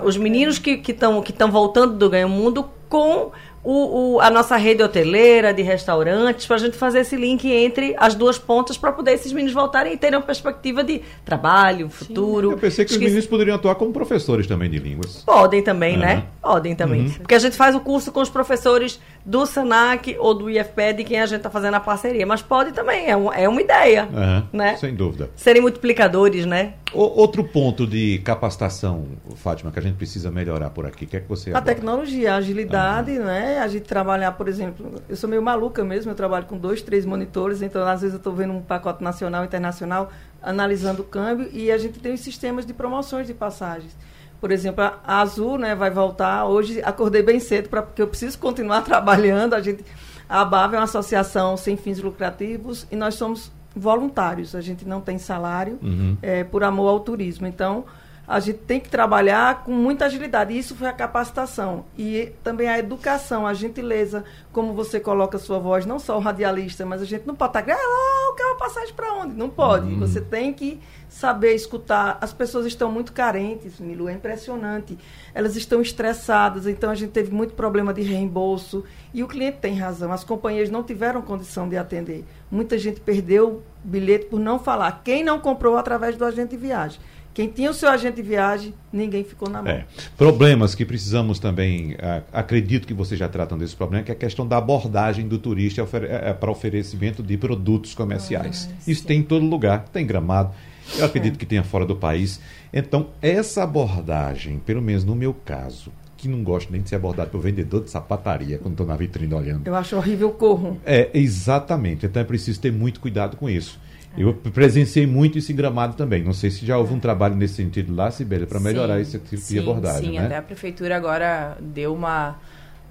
os meninos que estão que que voltando do Ganho Mundo com o, o, a nossa rede hoteleira, de restaurantes, para a gente fazer esse link entre as duas pontas para poder esses meninos voltarem e terem uma perspectiva de trabalho, futuro. Eu pensei que os meninos poderiam atuar como professores também de línguas. Podem também, uhum. né? Podem também. Uhum. Porque a gente faz o curso com os professores do SENAC ou do IFPE de quem a gente está fazendo a parceria. Mas pode também, é, um, é uma ideia. Uhum. Né? Sem dúvida. Serem multiplicadores, né? O, outro ponto de capacitação, Fátima, que a gente precisa melhorar por aqui, o que é que você... A tecnologia, a agilidade, né? A gente trabalhar, por exemplo, eu sou meio maluca mesmo, eu trabalho com dois, três monitores, então às vezes eu estou vendo um pacote nacional, internacional, analisando o câmbio e a gente tem os sistemas de promoções de passagens. Por exemplo, a Azul né, vai voltar. Hoje acordei bem cedo pra, porque eu preciso continuar trabalhando. A, gente, a ABAV é uma associação sem fins lucrativos e nós somos voluntários. A gente não tem salário uhum. é, por amor ao turismo. Então, a gente tem que trabalhar com muita agilidade. Isso foi a capacitação. E também a educação, a gentileza, como você coloca a sua voz, não só o radialista, mas a gente não pode estar. Hello, quer uma passagem para onde? Não pode. Uhum. Você tem que saber escutar. As pessoas estão muito carentes, Milu, é impressionante. Elas estão estressadas, então a gente teve muito problema de reembolso. E o cliente tem razão, as companhias não tiveram condição de atender. Muita gente perdeu bilhete por não falar. Quem não comprou através do agente de viagem? Quem tinha o seu agente de viagem, ninguém ficou na mão. É. Problemas que precisamos também, acredito que vocês já tratam desse problema, que é a questão da abordagem do turista é, é, para oferecimento de produtos comerciais. Ah, Isso tem em todo lugar, tem gramado. Eu acredito que tenha fora do país. Então, essa abordagem, pelo menos no meu caso, que não gosto nem de ser abordado por vendedor de sapataria quando estou na vitrine olhando. Eu acho horrível corro. É, exatamente. Então é preciso ter muito cuidado com isso. Eu presenciei muito isso em Gramado também. Não sei se já houve um trabalho nesse sentido lá, Sibeli, para melhorar sim, esse tipo sim, de abordagem. Sim, né? até a prefeitura agora deu uma,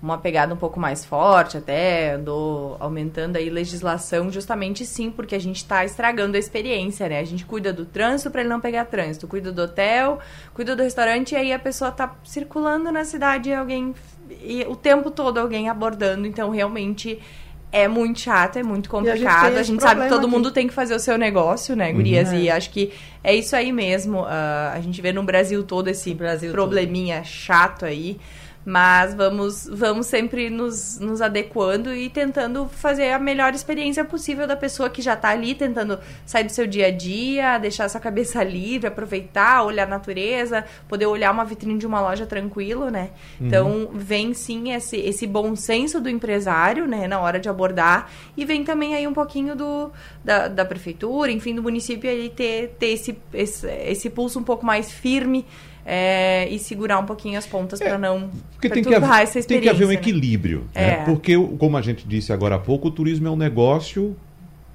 uma pegada um pouco mais forte, até andou aumentando aí legislação, justamente sim, porque a gente está estragando a experiência, né? A gente cuida do trânsito para ele não pegar trânsito, cuida do hotel, cuida do restaurante, e aí a pessoa está circulando na cidade e alguém. E o tempo todo alguém abordando, então realmente é muito chato, é muito complicado. a gente, a gente sabe que todo aqui. mundo tem que fazer o seu negócio, né, gurias? Uhum. E acho que é isso aí mesmo. Uh, a gente vê no Brasil todo esse Brasil probleminha todo. chato aí. Mas vamos, vamos sempre nos, nos adequando e tentando fazer a melhor experiência possível da pessoa que já está ali, tentando sair do seu dia a dia, deixar sua cabeça livre, aproveitar, olhar a natureza, poder olhar uma vitrine de uma loja tranquilo, né? Uhum. Então, vem sim esse, esse bom senso do empresário, né, na hora de abordar, e vem também aí um pouquinho do, da, da prefeitura, enfim, do município aí ter, ter esse, esse, esse pulso um pouco mais firme é, e segurar um pouquinho as pontas é, para não porque tem que, haver, essa. Tem que haver um né? equilíbrio. Né? É. Porque, como a gente disse agora há pouco, o turismo é um negócio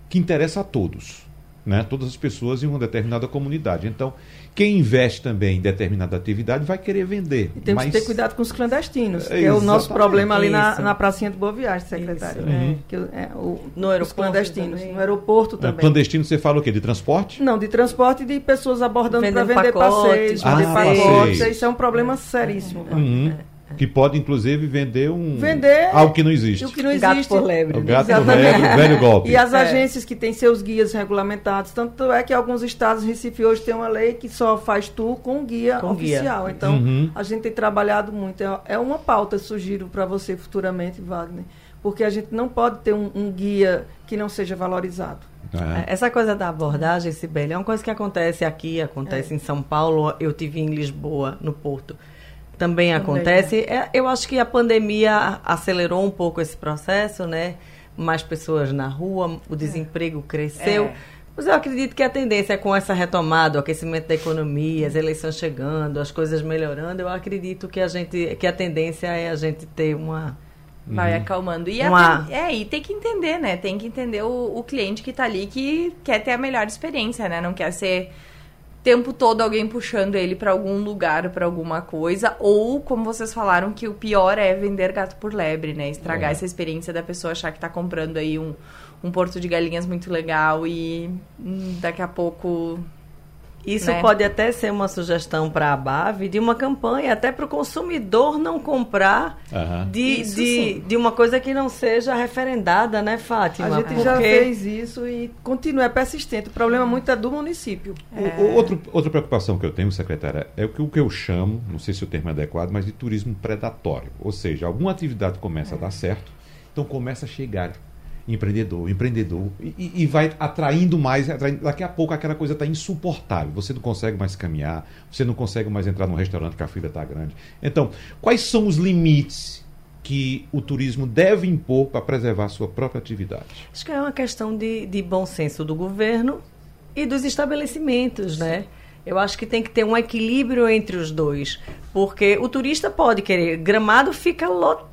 que interessa a todos, né? Todas as pessoas em uma determinada comunidade. Então, quem investe também em determinada atividade vai querer vender. E temos mas... que ter cuidado com os clandestinos, que é o nosso problema ali na, na pracinha de Boa Viagem, secretário. Isso. né? Uhum. Que, é, o, No os aeroporto clandestinos. também. No aeroporto É, também. Clandestino, você fala o quê? De transporte? Não, de transporte e de pessoas abordando para vender pacotes, passeios, Ah, vender pacotes. Isso é um problema seríssimo. Uhum. Que pode, inclusive, vender um. Vender Algo que não existe. E o que não Gato existe. por lebre. O gato Exatamente. velho, velho golpe. E as É. agências que têm seus guias regulamentados. Tanto é que alguns estados, Recife hoje tem uma lei que só faz tour com guia Com guia. oficial. Então, Uhum. a gente tem trabalhado muito. É- É uma pauta, sugiro para você futuramente, Wagner. Porque a gente não pode ter um, um guia que não seja valorizado. É. Essa coisa da abordagem, Sibeli, é uma coisa que acontece aqui, acontece em São Paulo, eu tive em Lisboa, no Porto. Também acontece. É, eu acho que a pandemia acelerou um pouco esse processo, né? Mais pessoas na rua, o desemprego cresceu. É. Mas eu acredito que a tendência é com essa retomada, o aquecimento da economia, as eleições chegando, as coisas melhorando, eu acredito que a gente, que a tendência é a gente ter uma Vai acalmando. E, Uma- até- é, e tem que entender, né? Tem que entender o, o cliente que tá ali que quer ter a melhor experiência, né? Não quer ser tempo todo alguém puxando ele pra algum lugar, pra alguma coisa, ou como vocês falaram que o pior é vender gato por lebre, né? Estragar É. essa experiência da pessoa achar que tá comprando aí um, um porto de galinhas muito legal e hum, daqui a pouco Isso né? pode até ser uma sugestão para a BAV de uma campanha, até para o consumidor não comprar Aham. de, Isso de, de uma coisa que não seja referendada, né, Fátima? A gente já fez isso e continua, é persistente. O problema muito é do município. O- o- outro- outra preocupação que eu tenho, secretária, é o que, o que eu chamo, não sei se o termo é adequado, mas de turismo predatório. Ou seja, alguma atividade começa a dar certo, então começa a chegar empreendedor, empreendedor, e, e- vai atraindo mais, atraindo- daqui a pouco aquela coisa está insuportável, você não consegue mais caminhar, você não consegue mais entrar num restaurante que a fila está grande. Então, quais são os limites que o turismo deve impor para preservar a sua própria atividade? Acho que é uma questão de, de bom senso do governo e dos estabelecimentos, né? Eu acho que tem que ter um equilíbrio entre os dois, porque o turista pode querer, Gramado fica lotado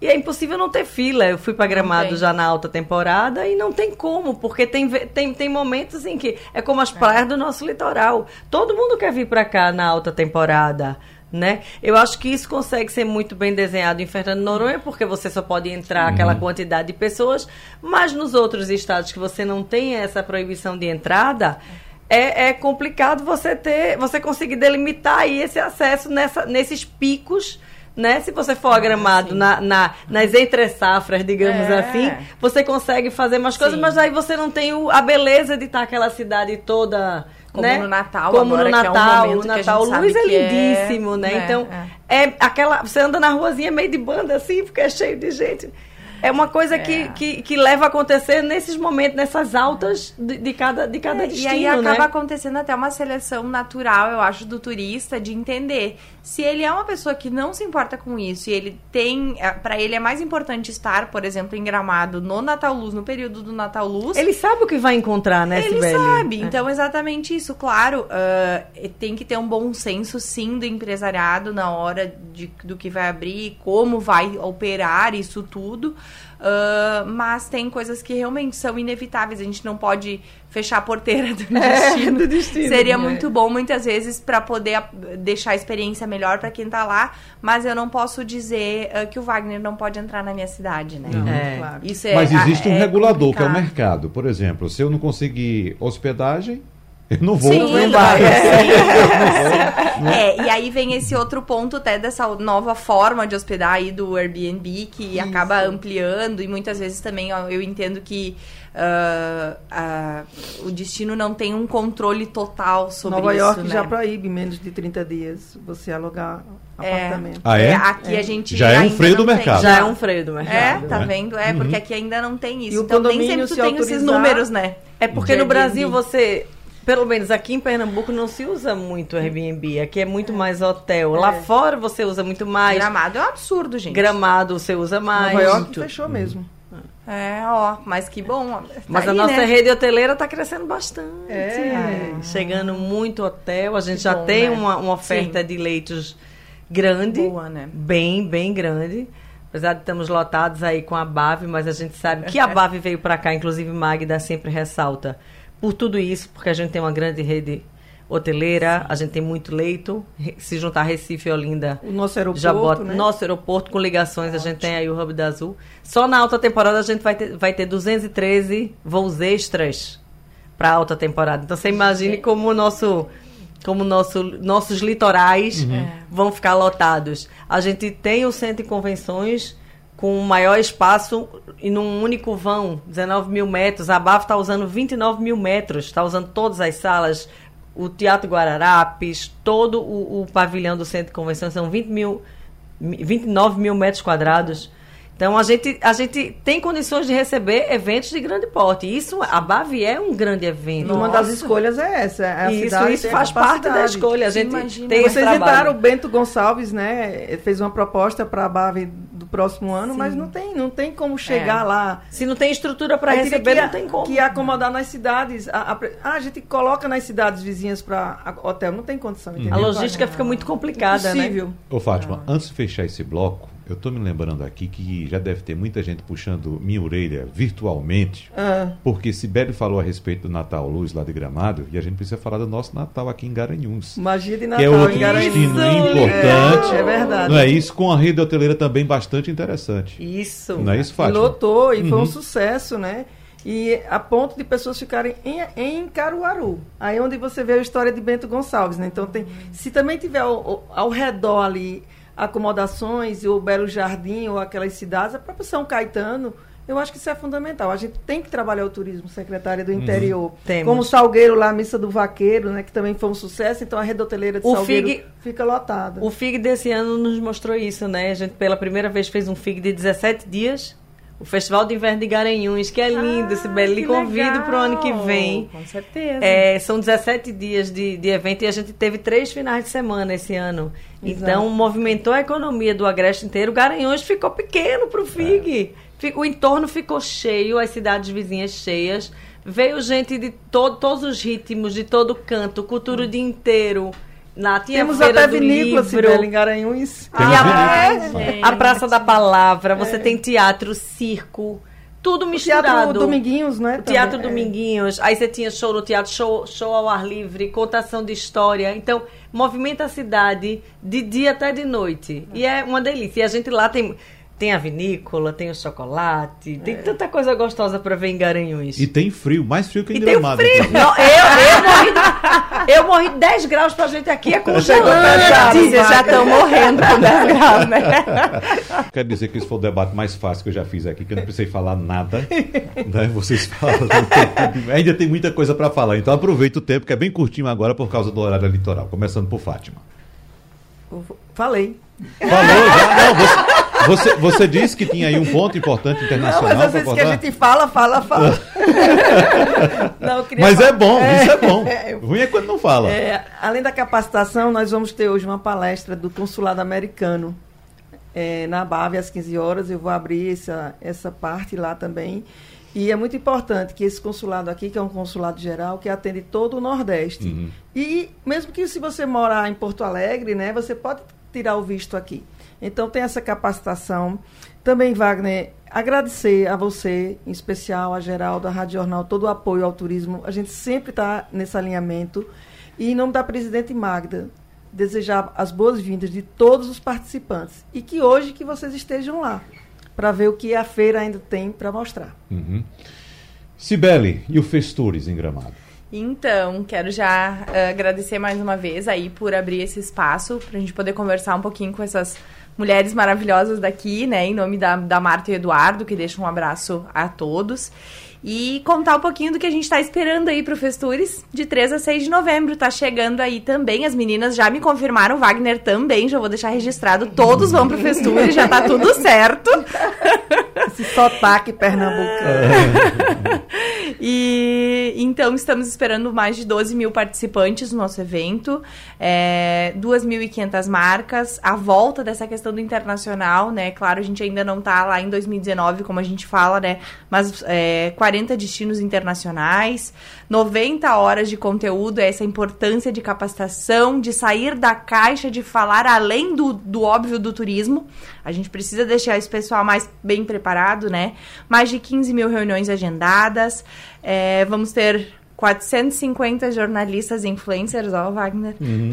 e é impossível não ter fila. Eu fui para Gramado já na alta temporada e não tem como, porque tem, tem, tem momentos em que é como as praias do nosso litoral. Todo mundo quer vir para cá na alta temporada. Né? Eu acho que isso consegue ser muito bem desenhado em Fernando Noronha, porque você só pode entrar aquela quantidade de pessoas, mas nos outros estados que você não tem essa proibição de entrada, é, é complicado você ter, você conseguir delimitar aí esse acesso nessa, nesses picos. Né? Se você for agramado na, na- nas entre-safras, digamos É. assim, você consegue fazer mais coisas, Sim. mas aí você não tem o- a beleza de estar aquela cidade toda. Como né? no Natal Como agora, no que é um Natal, o que Natal sabe Luz é que é- lindíssimo, né? É, então, é. aquela. Você anda na ruazinha meio de banda assim, porque é cheio de gente. É uma coisa É. Que, que, que leva a acontecer nesses momentos, nessas altas de, de cada, de cada É, destino, e aí acaba né? acontecendo até uma seleção natural, eu acho, do turista de entender se ele é uma pessoa que não se importa com isso e ele tem, é, Pra ele é mais importante estar, por exemplo, em Gramado no Natal Luz, no período do Natal Luz. Ele sabe o que vai encontrar, né, Ele Sibeli? sabe, É. então exatamente isso. Claro, ah, tem que ter um bom senso, sim, do empresariado na hora de, do que vai abrir, como vai operar isso tudo. Ah, mas tem coisas que realmente são inevitáveis. A gente não pode fechar a porteira do destino. do destino. Seria É. muito bom, muitas vezes, para poder ah, deixar a experiência melhor para quem tá lá. Mas eu não posso dizer ah, que o Wagner não pode entrar na minha cidade, né? Não, É. claro. Isso é, Mas existe um é regulador, que é o complicado. mercado. Por exemplo, se eu não conseguir hospedagem, eu não vou. Sim, não vai. É, e aí vem esse outro ponto até dessa nova forma de hospedar aí do Airbnb, que acaba ampliando, e muitas vezes também ó, eu entendo que ah, ah, o destino não tem um controle total sobre Nova isso, York né? já proíbe menos de 30 dias você alugar É. apartamento. Ah, é? aqui a gente Já é um freio do não tem. mercado. Já é um freio do É, mercado. tá né? vendo? É, porque Uhum. aqui ainda não tem isso. E o então nem sempre tu se tem esses autorizar- números, né? É porque no Airbnb. Brasil você, pelo menos aqui em Pernambuco, não se usa muito Airbnb. Aqui é muito mais hotel. Lá É. fora você usa muito mais. Gramado é um absurdo, gente. Gramado você usa mais. Nova York Muito. fechou mesmo. É, ó, mas que bom. Tá Mas a aí, nossa né? rede hoteleira está crescendo bastante. É. Chegando muito hotel. A gente Que já bom, tem né? uma, uma oferta Sim. de leitos grande. Boa, né? Bem, bem grande. Apesar de estamos lotados aí com a BAV, mas a gente sabe que a BAV veio para cá, inclusive Magda sempre ressalta, por tudo isso, porque a gente tem uma grande rede hoteleira, a gente tem muito leito, se juntar Recife e Olinda, o nosso aeroporto, já bota, né? nosso aeroporto com ligações, a gente tem aí o Hub da Azul. Só na alta temporada a gente vai ter, vai ter 213 voos extras para alta temporada. Então você imagine como o nosso como nosso, nossos litorais uhum. vão ficar lotados. A gente tem o centro de convenções com maior espaço e num único vão, 19 mil metros. A BAF está usando 29 mil metros, está usando todas as salas, o Teatro Guararapes, todo o, o, pavilhão do centro de convenções, são 20 mil, 29 mil metros quadrados. Então a gente, a gente tem condições de receber eventos de grande porte. Isso, a Bavi é um grande evento. Uma das escolhas é essa. É a isso isso faz parte da escolha. A gente Imagina. tem Vocês entraram, o Bento Gonçalves, né? Fez uma proposta para a Bavi do próximo ano, Sim. mas não tem, não tem como chegar é. lá. Se não tem estrutura para receber, que, não tem como. Que acomodar nas cidades. A, a, ah, a gente coloca nas cidades vizinhas para hotel, não tem condição. Uhum. A logística fica muito complicada, Impossível. né? Ô, Fátima, antes de fechar esse bloco, eu estou me lembrando aqui que já deve ter muita gente puxando minha orelha virtualmente, ah. porque Sibeli falou a respeito do Natal Luz lá de Gramado, e a gente precisa falar do nosso Natal aqui em Garanhuns. Magia de Natal que é outro destino importante. É, é, verdade. Não é isso? Com a rede hoteleira também bastante interessante. Isso. Não é isso, Fátima? Lotou, e uhum. foi um uhum. sucesso, né? E a ponto de pessoas ficarem em, em Caruaru. Aí onde você vê a história de Bento Gonçalves, né? Então tem. Se também tiver ao, ao redor ali acomodações, ou Belo Jardim, ou aquelas cidades, a própria São Caetano, eu acho que isso é fundamental. A gente tem que trabalhar o turismo, secretária do uhum. Interior. Temos. Como Salgueiro lá, a Missa do Vaqueiro, né, que também foi um sucesso, então a rede hoteleira de o Salgueiro FIG, fica lotada. O FIG desse ano nos mostrou isso, né? A gente pela primeira vez fez um FIG de 17 dias o Festival de Inverno de Garanhuns, que é lindo, ah, Sibeli. Lhe convido para o ano que vem. Com certeza. É, são 17 dias de, de evento e a gente teve três finais de semana esse ano. Exato. Então, movimentou a economia do Agreste inteiro. Garanhuns ficou pequeno para o FIG. É. O entorno ficou cheio, as cidades vizinhas cheias. Veio gente de todo, todos os ritmos, de todo canto, cultura o dia inteiro. Na, Temos até vinícola, Cibele, em Garanhuns. Ah, é, a Praça da Palavra, você é. tem teatro, circo, tudo misturado. teatro Dominguinhos, né? teatro é. Dominguinhos. Aí você tinha show no teatro, show, show ao ar livre, contação de história. Então, movimenta a cidade de dia até de noite. E é uma delícia. E a gente lá tem tem a vinícola, tem o chocolate, tem é. tanta coisa gostosa para ver em Garanhuns. E tem frio, mais frio que em Gramado. Tem frio. Não, eu, eu, morri, eu morri 10 graus pra gente aqui, é congelante. Vocês já estão morrendo com 10 graus, né? Quero dizer que esse foi o debate mais fácil que eu já fiz aqui, que eu não precisei falar nada. Né? Vocês falam, ainda tem muita coisa para falar. Então aproveita o tempo, que é bem curtinho agora por causa do horário litoral. Começando por Fátima. Falei. Falou já? Não, você, você, você, disse que tinha aí um ponto importante internacional. Não, mas às vezes que a gente fala, fala, fala. não, mas falar. é bom, é, isso é bom. É, Ruim é quando não fala. É, além da capacitação, nós vamos ter hoje uma palestra do Consulado Americano é, na BAV às 15 horas. Eu vou abrir essa, essa parte lá também. E é muito importante que esse consulado aqui, que é um consulado geral, que atende todo o Nordeste. Uhum. E mesmo que se você morar em Porto Alegre, né, você pode tirar o visto aqui. Então tem essa capacitação. Também, Wagner, agradecer a você, em especial a Geraldo, a Rádio Jornal, todo o apoio ao turismo. A gente sempre está nesse alinhamento. E em nome da presidente Magda, desejar as boas-vindas de todos os participantes. E que hoje que vocês estejam lá, para ver o que a feira ainda tem para mostrar. Uhum. Cibele, e o Festures em Gramado? Então, quero já uh, agradecer mais uma vez aí por abrir esse espaço para a gente poder conversar um pouquinho com essas mulheres maravilhosas daqui, né? Em nome da, da Marta e Eduardo, que deixa um abraço a todos. E contar um pouquinho do que a gente está esperando aí para o Festures, de 3 a 6 de novembro. Tá chegando aí também. As meninas já me confirmaram, Wagner também, já vou deixar registrado. Todos vão para o Festures, já tá tudo certo. Esse sotaque pernambucano. E então estamos esperando mais de 12 mil participantes no nosso evento, é, 2.500 marcas, a volta dessa questão do internacional, né? Claro, a gente ainda não está lá em 2019, como a gente fala, né? Mas é, 40 destinos internacionais, 90 horas de conteúdo, essa importância de capacitação, de sair da caixa, de falar além do, do óbvio do turismo. A gente precisa deixar esse pessoal mais bem preparado, né? Mais de 15 mil reuniões agendadas. É, vamos ter 450 jornalistas influencers, ó, Wagner. Uhum.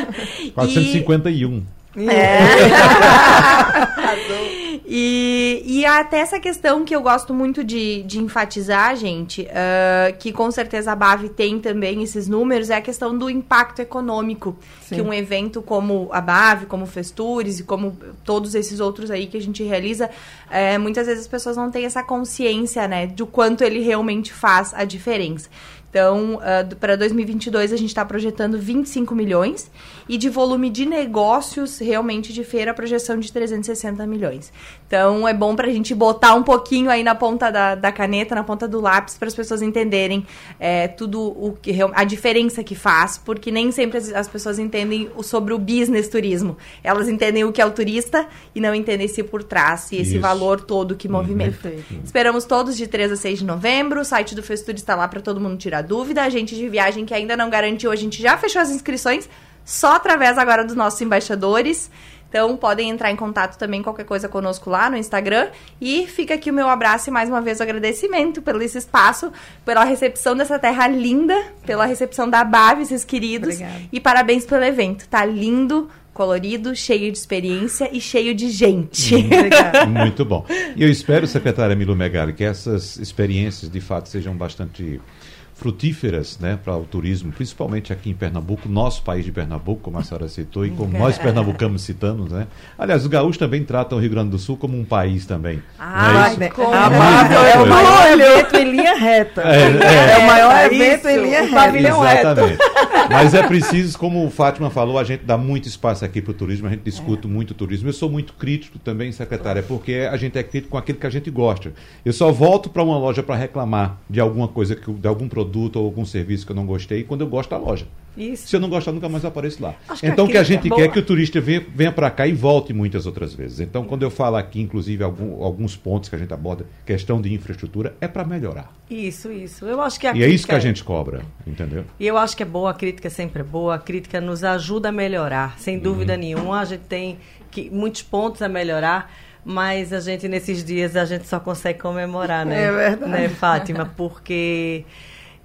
451. É. e, e até essa questão que eu gosto muito de, de enfatizar, gente, uh, que com certeza a BAV tem também esses números, é a questão do impacto econômico Sim. que um evento como a BAV, como o Festures e como todos esses outros aí que a gente realiza, é, muitas vezes as pessoas não têm essa consciência, né, do quanto ele realmente faz a diferença. Então, uh, para 2022 a gente está projetando 25 milhões e de volume de negócios realmente de feira a projeção de 360 milhões. Então, é bom para a gente botar um pouquinho aí na ponta da, da caneta, na ponta do lápis, para as pessoas entenderem é, tudo o que a diferença que faz, porque nem sempre as, as pessoas entendem sobre o business turismo. Elas entendem o que é o turista e não entendem esse por trás e esse Isso. valor todo que movimenta. Uhum. Esperamos todos de 3 a 6 de novembro. O site do Festur está lá para todo mundo tirar dúvida, a gente de viagem que ainda não garantiu, a gente já fechou as inscrições, só através agora dos nossos embaixadores. Então, podem entrar em contato também, qualquer coisa conosco lá no Instagram. E fica aqui o meu abraço e mais uma vez o agradecimento pelo esse espaço, pela recepção dessa terra linda, pela recepção da BAV, esses queridos. Obrigada. E parabéns pelo evento. Tá lindo, colorido, cheio de experiência e cheio de gente. Hum, muito bom. E eu espero, secretária Milo Megali, que essas experiências de fato sejam bastante frutíferas né, para o turismo, principalmente aqui em Pernambuco, nosso país de Pernambuco, como a senhora citou, e como nós pernambucanos citamos. Né? Aliás, os gaúchos também tratam o Rio Grande do Sul como um país também. Ah, é, com... é, o maior evento em linha reta. É, é, é o maior é evento em linha reta. Pavilhão Exatamente. Mas é preciso, como o Fátima falou, a gente dá muito espaço aqui para o turismo, a gente discute é. muito o turismo. Eu sou muito crítico também, secretária, porque a gente é crítico com aquilo que a gente gosta. Eu só volto para uma loja para reclamar de alguma coisa, de algum produto produto ou algum serviço que eu não gostei, quando eu gosto da loja. Isso. Se eu não gostar, nunca mais apareço lá. Acho então, o que a gente é quer é que o turista venha, venha para cá e volte muitas outras vezes. Então, quando eu falo aqui, inclusive, algum, alguns pontos que a gente aborda, questão de infraestrutura, é para melhorar. Isso, isso. Eu acho que a e é isso que a gente cobra, entendeu? E eu acho que é boa, a crítica é sempre boa, a crítica nos ajuda a melhorar, sem uhum. dúvida nenhuma. A gente tem que, muitos pontos a melhorar mas a gente nesses dias a gente só consegue comemorar, né? É verdade. Né, Fátima? Porque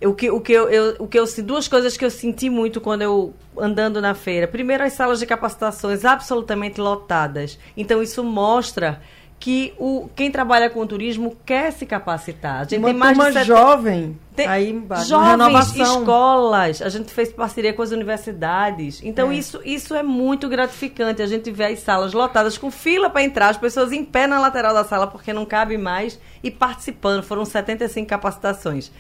o que, o que eu, eu, o que eu duas coisas que eu senti muito quando eu andando na feira. Primeiro, as salas de capacitações absolutamente lotadas. Então isso mostra que o, quem trabalha com turismo quer se capacitar. A gente uma tem mais de set... jovem tem aí embaixo, jovens, renovação. escolas. A gente fez parceria com as universidades. Então é. isso, isso é muito gratificante. A gente vê as salas lotadas com fila para entrar, as pessoas em pé na lateral da sala porque não cabe mais e participando. Foram 75 capacitações.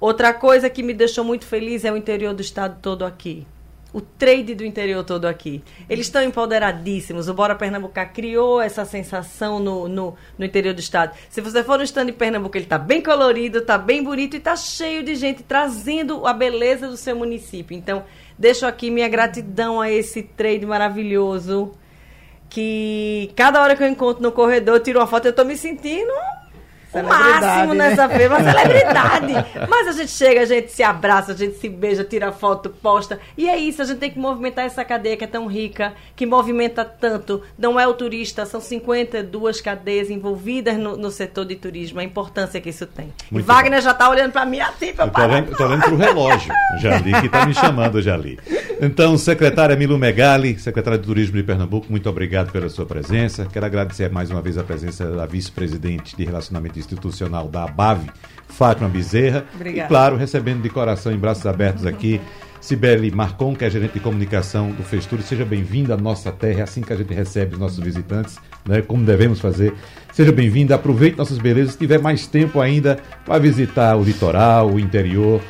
Outra coisa que me deixou muito feliz é o interior do estado todo aqui. O trade do interior todo aqui. Eles estão empoderadíssimos. O Bora Pernambucar criou essa sensação no, no, no, interior do estado. Se você for no stand de Pernambuco, ele está bem colorido, está bem bonito e está cheio de gente trazendo a beleza do seu município. Então, deixo aqui minha gratidão a esse trade maravilhoso. Que cada hora que eu encontro no corredor, eu tiro uma foto, eu estou me sentindo o máximo né? nessa feira, uma celebridade. Mas a gente chega, a gente se abraça, a gente se beija, tira foto, posta. E é isso, a gente tem que movimentar essa cadeia que é tão rica, que movimenta tanto. Não é o turista, são 52 cadeias envolvidas no, no setor de turismo, a importância que isso tem. Muito e Wagner bom. já está olhando para mim assim, para Estou olhando, tô olhando para o relógio, Jali, que está me chamando, Jali. Então, secretária Milu Megali, secretária de Turismo de Pernambuco, muito obrigado pela sua presença. Quero agradecer mais uma vez a presença da vice-presidente de Relacionamento institucional da ABAV, Fátima Bezerra. Obrigada. E, claro, recebendo de coração, em braços abertos aqui, Sibeli Marcon, que é gerente de comunicação do Festure. Seja bem-vinda à nossa terra, é assim que a gente recebe os nossos visitantes, né, como devemos fazer. Seja bem-vinda, aproveite nossas belezas. Se tiver mais tempo ainda, para visitar o litoral, o interior,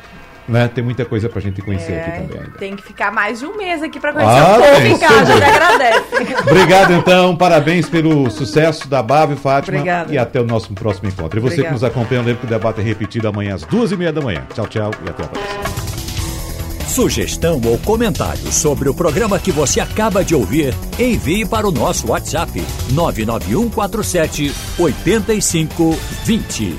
né? Tem muita coisa pra gente conhecer É, aqui também ainda. Tem que ficar mais de um mês aqui pra conhecer Ah, o povo tem, em casa. Já agradece. Obrigado, então. Parabéns pelo sucesso da Bábio, Fátima. Obrigada. E até o nosso próximo encontro. E você que nos acompanha, lembra que o debate é repetido amanhã às duas e meia da manhã. Tchau, tchau e até a próxima. Sugestão ou comentário sobre o programa que você acaba de ouvir, envie para o nosso WhatsApp 99147 8520.